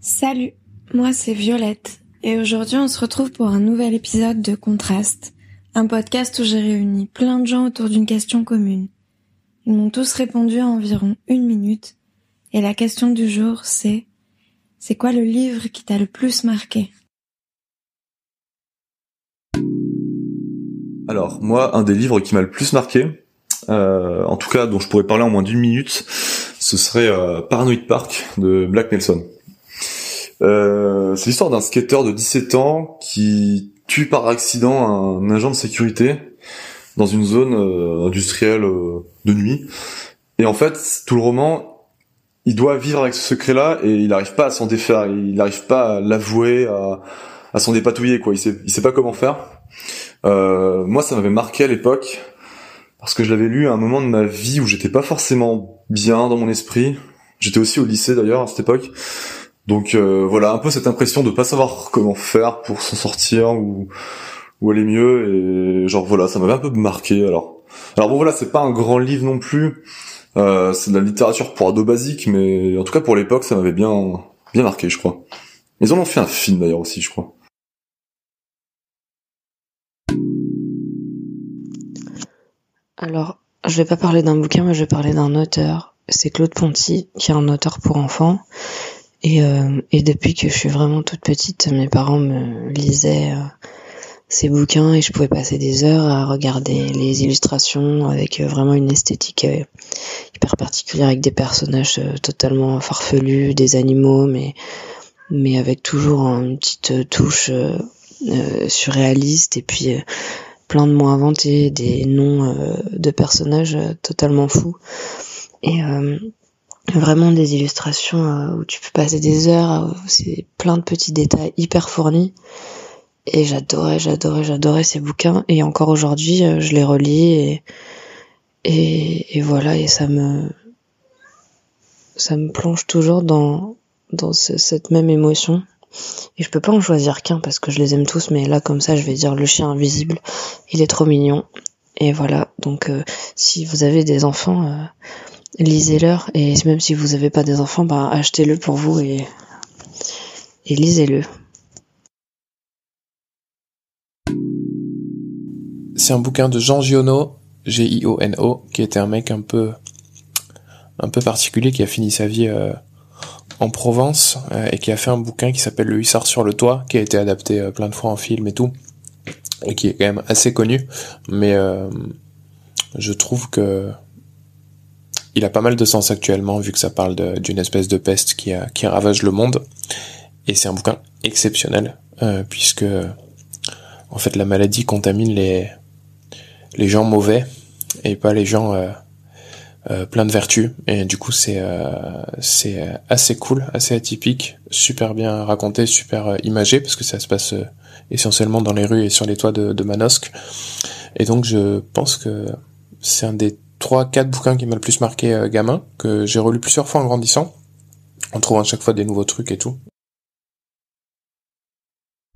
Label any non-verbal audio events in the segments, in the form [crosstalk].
Salut, moi c'est Violette et aujourd'hui on se retrouve pour un nouvel épisode de Contraste, un podcast où j'ai réuni plein de gens autour d'une question commune. Ils m'ont tous répondu en environ une minute et la question du jour c'est c'est quoi le livre qui t'a le plus marqué? Alors moi, un des livres qui m'a le plus marqué, euh, en tout cas dont je pourrais parler en moins d'une minute, ce serait euh, Paranoid Park de Black Nelson. Euh, c'est l'histoire d'un skater de 17 ans qui tue par accident un agent de sécurité dans une zone euh, industrielle euh, de nuit. Et en fait, tout le roman, il doit vivre avec ce secret-là et il n'arrive pas à s'en défaire, il n'arrive pas à l'avouer, à, à s'en dépatouiller quoi. Il sait, il sait pas comment faire. Moi, ça m'avait marqué à l'époque parce que je l'avais lu à un moment de ma vie où j'étais pas forcément bien dans mon esprit. J'étais aussi au lycée d'ailleurs à cette époque. Donc euh, voilà, un peu cette impression de pas savoir comment faire pour s'en sortir ou aller mieux et genre voilà, ça m'avait un peu marqué. Alors alors bon voilà, c'est pas un grand livre non plus. Euh, c'est de la littérature pour ados basique, mais en tout cas pour l'époque, ça m'avait bien bien marqué, je crois. Ils en ont fait un film d'ailleurs aussi, je crois. Alors, je vais pas parler d'un bouquin, mais je vais parler d'un auteur. C'est Claude Ponty, qui est un auteur pour enfants. Et, euh, et depuis que je suis vraiment toute petite, mes parents me lisaient euh, ces bouquins et je pouvais passer des heures à regarder les illustrations avec euh, vraiment une esthétique euh, hyper particulière avec des personnages totalement farfelus, des animaux, mais mais avec toujours une petite touche surréaliste et puis plein de mots inventés, des noms de personnages totalement fous. Et vraiment des illustrations euh, où tu peux passer des heures, c'est plein de petits détails hyper fournis. Et j'adorais, j'adorais, j'adorais ces bouquins. Et encore aujourd'hui, euh, je les relis et, et, voilà, et ça me, ça me plonge toujours dans, dans ce, cette même émotion. Et je peux pas en choisir qu'un parce que je les aime tous, mais là, comme ça, je vais dire le chien invisible. Il est trop mignon. Et voilà. Donc, euh, si vous avez des enfants, lisez-leur et même si vous n'avez pas des enfants, bah, achetez-le pour vous et, et lisez-le. C'est un bouquin de Jean Giono, G-I-O-N-O, qui était un mec un peu un peu particulier qui a fini sa vie euh, en Provence euh, et qui a fait un bouquin qui s'appelle Le Hussard sur le toit, qui a été adapté euh, plein de fois en film et tout, et qui est quand même assez connu, mais je trouve que il a pas mal de sens actuellement vu que ça parle d'une espèce de peste qui, ravage le monde. Et c'est un bouquin exceptionnel euh, puisque en fait la maladie contamine les gens mauvais et pas les gens euh, euh, pleins de vertus. Et du coup c'est c'est assez cool, assez atypique, super bien raconté, super imagé parce que ça se passe essentiellement dans les rues et sur les toits de, de Manosque. Et donc je pense que c'est un des trois, quatre bouquins qui m'ont le plus marqué euh, gamin, que j'ai relu plusieurs fois en grandissant, en trouvant à chaque fois des nouveaux trucs et tout.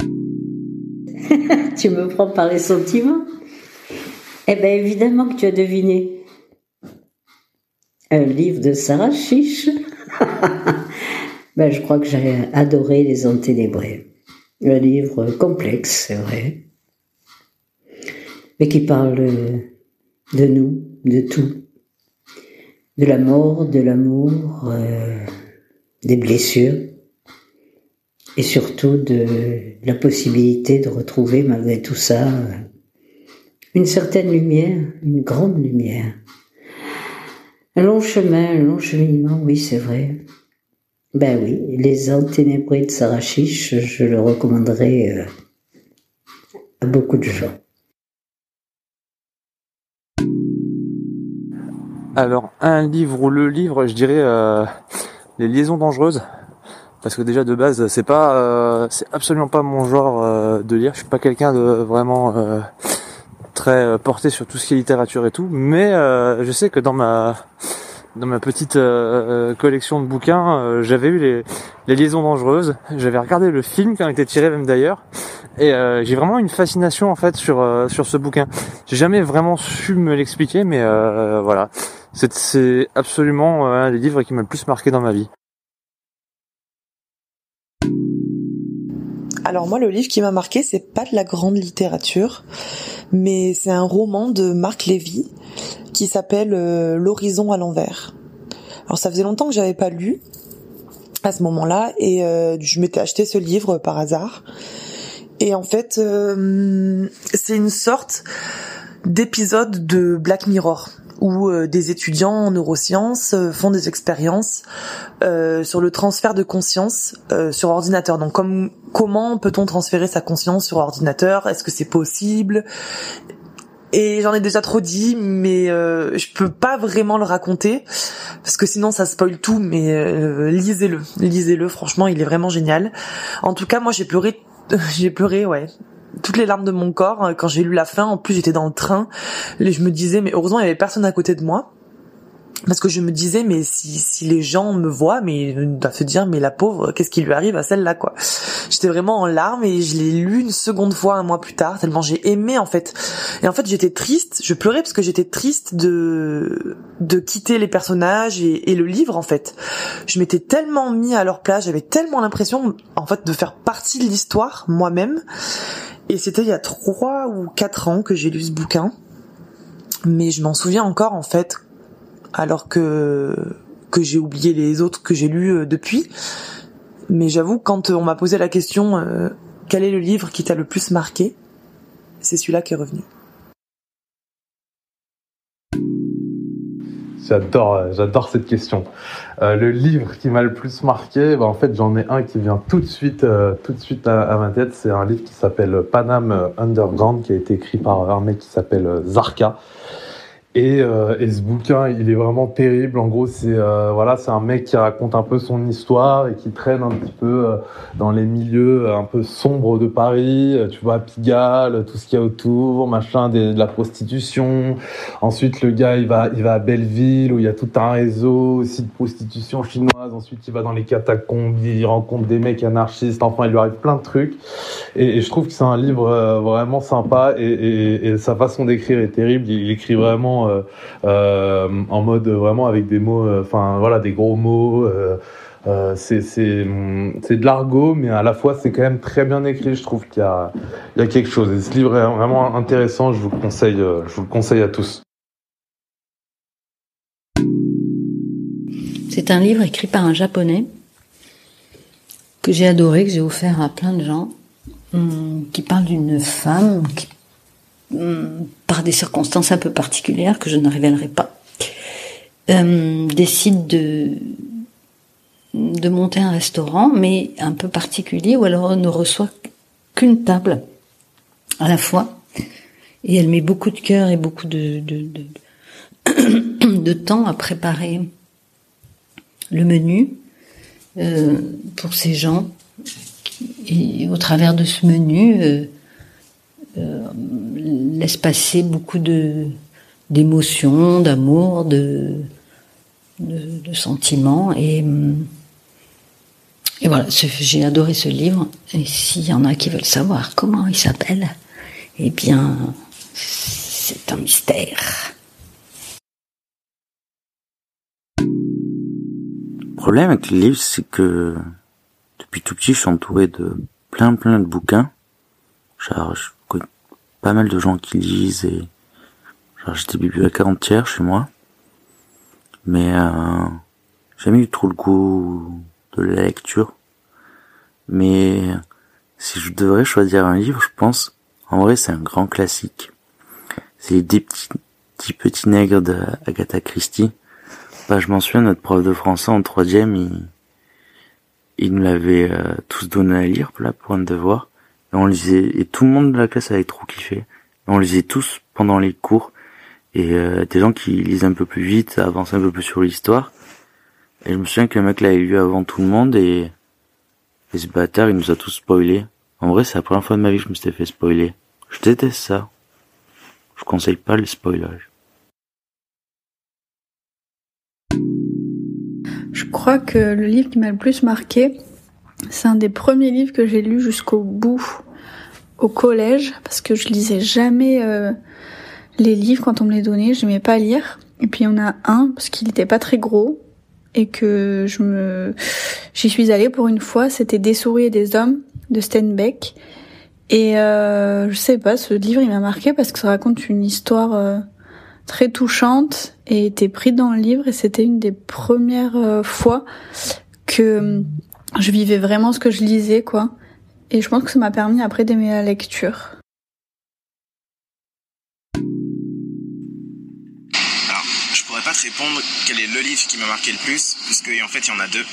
[laughs] tu me prends par les sentiments Eh bien, évidemment que tu as deviné. Un livre de Sarah Chiche. [laughs] ben, je crois que j'ai adoré Les Enténébrés. Un livre complexe, c'est vrai, mais qui parle de nous, de tout. De la mort, de l'amour, euh, des blessures et surtout de la possibilité de retrouver malgré tout ça une certaine lumière, une grande lumière. Un long chemin, un long cheminement, oui c'est vrai. Ben oui, Les Enténébrés de Sarachiche, je le recommanderais euh, à beaucoup de gens. Alors un livre ou le livre, je dirais euh, les liaisons dangereuses, parce que déjà de base c'est pas, euh, c'est absolument pas mon genre euh, de lire. Je suis pas quelqu'un de vraiment très porté sur tout ce qui est littérature et tout, mais je sais que dans ma dans ma petite collection de bouquins, j'avais eu les, les liaisons dangereuses. J'avais regardé le film qui en était tiré même d'ailleurs, et j'ai vraiment une fascination en fait sur sur ce bouquin. J'ai jamais vraiment su me l'expliquer, mais voilà. C'est absolument euh, un des livres qui m'a le plus marqué dans ma vie. Alors moi, le livre qui m'a marqué, c'est pas de la grande littérature, mais c'est un roman de Marc Lévy qui s'appelle euh, L'horizon à l'envers. Alors ça faisait longtemps que j'avais pas lu à ce moment-là et euh, je m'étais acheté ce livre par hasard. Et en fait, c'est une sorte d'épisode de Black Mirror où euh, des étudiants en neurosciences euh, font des expériences euh, sur le transfert de conscience sur ordinateur. Donc comme comment peut-on transférer sa conscience sur ordinateur? Est-ce que c'est possible? Et j'en ai déjà trop dit, mais je peux pas vraiment le raconter parce que sinon ça spoil tout. Mais lisez-le, lisez-le. Franchement, il est vraiment génial. En tout cas, moi j'ai pleuré, [laughs] j'ai pleuré, ouais, toutes les larmes de mon corps euh, quand j'ai lu la fin. En plus, j'étais dans le train. Je me disais, mais heureusement, il y avait personne à côté de moi parce que je me disais mais si, si les gens me voient mais ils doivent se dire mais la pauvre qu'est-ce qui lui arrive à celle-là quoi j'étais vraiment en larmes et je l'ai lu une seconde fois un mois plus tard tellement j'ai aimé en fait et en fait j'étais triste je pleurais parce que j'étais triste de de quitter les personnages et le livre en fait je m'étais tellement mis à leur place j'avais tellement l'impression en fait de faire partie de l'histoire moi-même et c'était il y a trois ou quatre ans que j'ai lu ce bouquin mais je m'en souviens encore en fait alors que que j'ai oublié les autres que j'ai lus euh, depuis. Mais j'avoue, quand on m'a posé la question euh, quel est le livre qui t'a le plus marqué, c'est celui-là qui est revenu. J'adore, euh, j'adore cette question. le livre qui m'a le plus marqué, bah, en fait, j'en ai un qui vient tout de suite, tout de suite à, ma tête. C'est un livre qui s'appelle Panam Underground, qui a été écrit par un mec qui s'appelle Zarka. Et, euh, et, ce bouquin, il est vraiment terrible. En gros, c'est euh, voilà, c'est un mec qui raconte un peu son histoire et qui traîne un petit peu euh, dans les milieux un peu sombres de Paris. Tu vois, Pigalle, tout ce qu'il y a autour, machin, de la prostitution. Ensuite, le gars, il va, il va à Belleville où il y a tout un réseau aussi de prostitution chinoise. Ensuite, il va dans les catacombes, il rencontre des mecs anarchistes. Enfin, il lui arrive plein de trucs. Et, je trouve que c'est un livre vraiment sympa et, sa façon d'écrire est terrible. Il écrit vraiment euh, euh, en mode vraiment avec des mots, euh, enfin voilà, des gros mots. c'est de l'argot, mais à la fois c'est quand même très bien écrit. Je trouve qu'il y y a quelque chose. Et ce livre est vraiment intéressant. Je vous le conseille, je vous le conseille à tous. C'est un livre écrit par un japonais que j'ai adoré, que j'ai offert à plein de gens, hum, qui parle d'une femme qui par des circonstances un peu particulières que je ne révélerai pas, euh, décide de monter un restaurant, mais un peu particulier, où alors on ne reçoit qu'une table à la fois, et elle met beaucoup de cœur et beaucoup de [coughs] temps à préparer le menu euh, pour ces gens. Et au travers de ce menu, euh, euh, laisse passer beaucoup de d'émotions, d'amour, de, de, sentiments et et voilà, j'ai adoré ce livre. Et s'il y en a qui veulent savoir comment il s'appelle, eh bien, c'est un mystère. Le problème avec les livres, c'est que depuis tout petit, je suis entouré de plein plein de bouquins. Pas mal de gens qui lisent et genre j'étais bibliothécaire entière chez moi. Mais euh, j'ai jamais eu trop le goût de la lecture. Mais si je devrais choisir un livre je pense en vrai c'est un grand classique. C'est les petits, petits petits nègres d'Agatha Christie. Bah je m'en souviens notre prof de français en troisième il il nous l'avait euh, tous donné à lire là pour un devoir et on lisait, et tout le monde de la classe avait trop kiffé. On lisait tous pendant les cours. Et euh, des gens qui lisent un peu plus vite, avancent un peu plus sur l'histoire. Et je me souviens le mec l'avait lu avant tout le monde et, et ce bâtard il nous a tous spoilé. En vrai c'est la première fois de ma vie que je me suis fait spoiler. Je déteste ça. Je conseille pas le spoilage. Je crois que le livre qui m'a le plus marqué, c'est un des premiers livres que j'ai lu jusqu'au bout au collège parce que je lisais jamais euh, les livres quand on me les donnait, j'aimais pas lire. Et puis il y en a un parce qu'il était pas très gros et que je me j'y suis allée pour une fois, c'était Des souris et des hommes de Steinbeck. Et euh, je sais pas, ce livre il m'a marqué parce que ça raconte une histoire euh, très touchante et était pris dans le livre et c'était une des premières euh, fois que je vivais vraiment ce que je lisais quoi. Et je pense que ça m'a permis après d'aimer la lecture. pas te répondre quel est le livre qui m'a marqué le plus, puisque en fait il y en a deux.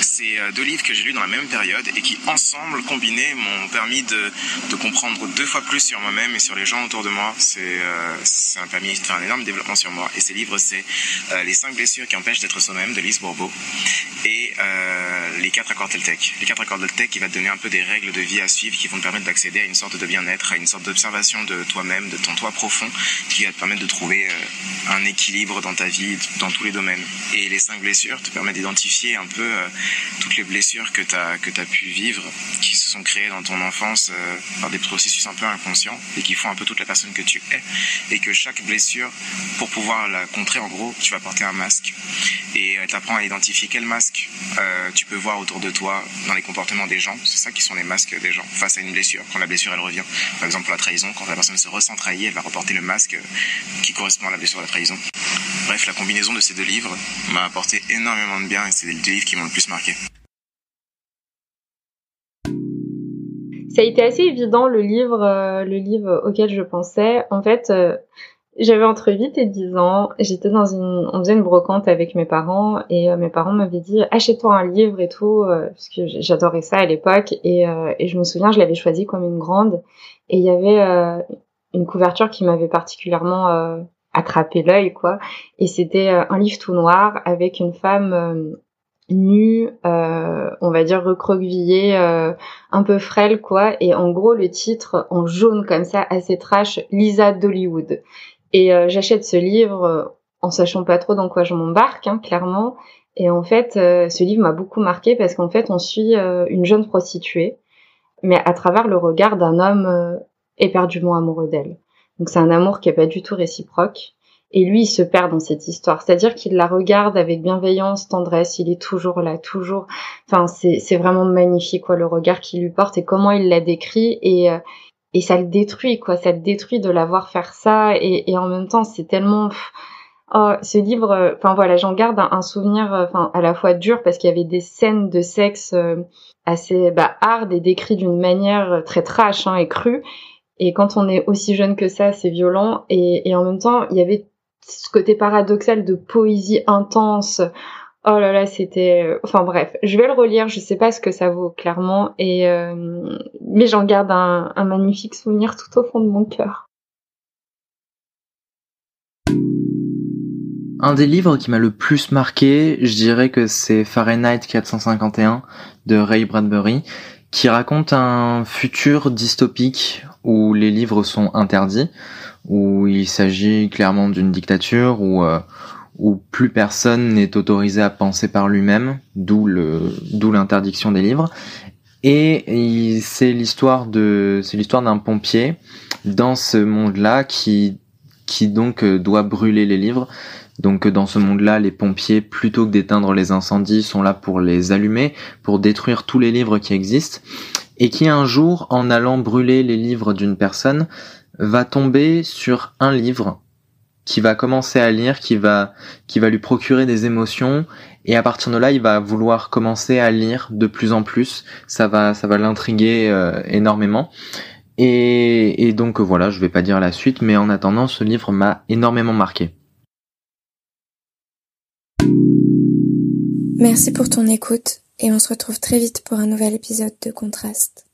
C'est euh, deux livres que j'ai lus dans la même période et qui ensemble, combinés, m'ont permis de, de, comprendre deux fois plus sur moi-même et sur les gens autour de moi. C'est euh, un, permis, fait un énorme développement sur moi. Et ces livres, c'est euh, Les cinq blessures qui empêchent d'être soi-même de Lise Bourbeau et euh, Les quatre accords Toltec. Les quatre accords Toltec qui va te donner un peu des règles de vie à suivre qui vont te permettre d'accéder à une sorte de bien-être, à une sorte d'observation de toi-même, de ton toi profond, qui va te permettre de trouver un équilibre dans ta vie dans tous les domaines. Et les cinq blessures te permettent d'identifier un peu euh, toutes les blessures que tu as, as pu vivre, qui se sont créées dans ton enfance euh, par des processus un peu inconscients et qui font un peu toute la personne que tu es. Et que chaque blessure, pour pouvoir la contrer, en gros, tu vas porter un masque. Et tu apprends à identifier quel masque euh, tu peux voir autour de toi dans les comportements des gens. C'est ça qui sont les masques des gens face à une blessure, quand la blessure elle revient. Par exemple, la trahison, quand la personne se ressent trahie, elle va reporter le masque qui correspond à la blessure de la trahison. Bref, la combinaison de ces deux livres m'a apporté énormément de bien et c'est les deux livres qui m'ont le plus marqué. Ça a été assez évident le livre, euh, le livre auquel je pensais. En fait, euh, j'avais entre 8 et 10 ans, j'étais dans une, on faisait une brocante avec mes parents et euh, mes parents m'avaient dit achète-toi un livre et tout parce que j'adorais ça à l'époque et, et je me souviens je l'avais choisi comme une grande et il y avait une couverture qui m'avait particulièrement attraper l'œil quoi et c'était euh, un livre tout noir avec une femme euh, nue euh, on va dire recroquevillée un peu frêle quoi et en gros le titre en jaune comme ça assez trash Lisa d'Hollywood et j'achète ce livre en sachant pas trop dans quoi je m'embarque hein, clairement et en fait ce livre m'a beaucoup marqué parce qu'en fait on suit une jeune prostituée mais à travers le regard d'un homme éperdument amoureux d'elle donc c'est un amour qui est pas du tout réciproque. Et lui, il se perd dans cette histoire. C'est-à-dire qu'il la regarde avec bienveillance, tendresse. Il est toujours là, toujours. Enfin, c'est, c'est vraiment magnifique, quoi, le regard qu'il lui porte et comment il la décrit. Et, euh, et ça le détruit, quoi. Ça le détruit de la voir faire ça. Et, en même temps, c'est tellement... Oh, ce livre, euh, enfin voilà, j'en garde un, souvenir, euh, enfin à la fois dur parce qu'il y avait des scènes de sexe assez bah, hard et décrites d'une manière très trash hein, et crue, et quand on est aussi jeune que ça, c'est violent. Et, et en même temps, il y avait ce côté paradoxal de poésie intense. Oh là là, c'était. Euh, enfin bref, je vais le relire. Je sais pas ce que ça vaut clairement, euh... mais j'en garde un, un magnifique souvenir tout au fond de mon cœur. Un des livres qui m'a le plus marqué, je dirais que c'est Fahrenheit 451 de Ray Bradbury, qui raconte un futur dystopique où les livres sont interdits, où il s'agit clairement d'une dictature où euh, où plus personne n'est autorisé à penser par lui-même, d'où le d'où l'interdiction des livres. Et c'est l'histoire de c'est l'histoire d'un pompier dans ce monde-là qui qui donc euh, doit brûler les livres. Donc dans ce monde-là, les pompiers, plutôt que d'éteindre les incendies, sont là pour les allumer, pour détruire tous les livres qui existent et qui un jour, en allant brûler les livres d'une personne, va tomber sur un livre qui va commencer à lire, qui va, qui va lui procurer des émotions, et à partir de là, il va vouloir commencer à lire de plus en plus. Ça va, ça va l'intriguer euh, énormément. Et, et donc voilà, je vais pas dire la suite, mais en attendant, ce livre m'a énormément marqué. Merci pour ton écoute et on se retrouve très vite pour un nouvel épisode de Contraste.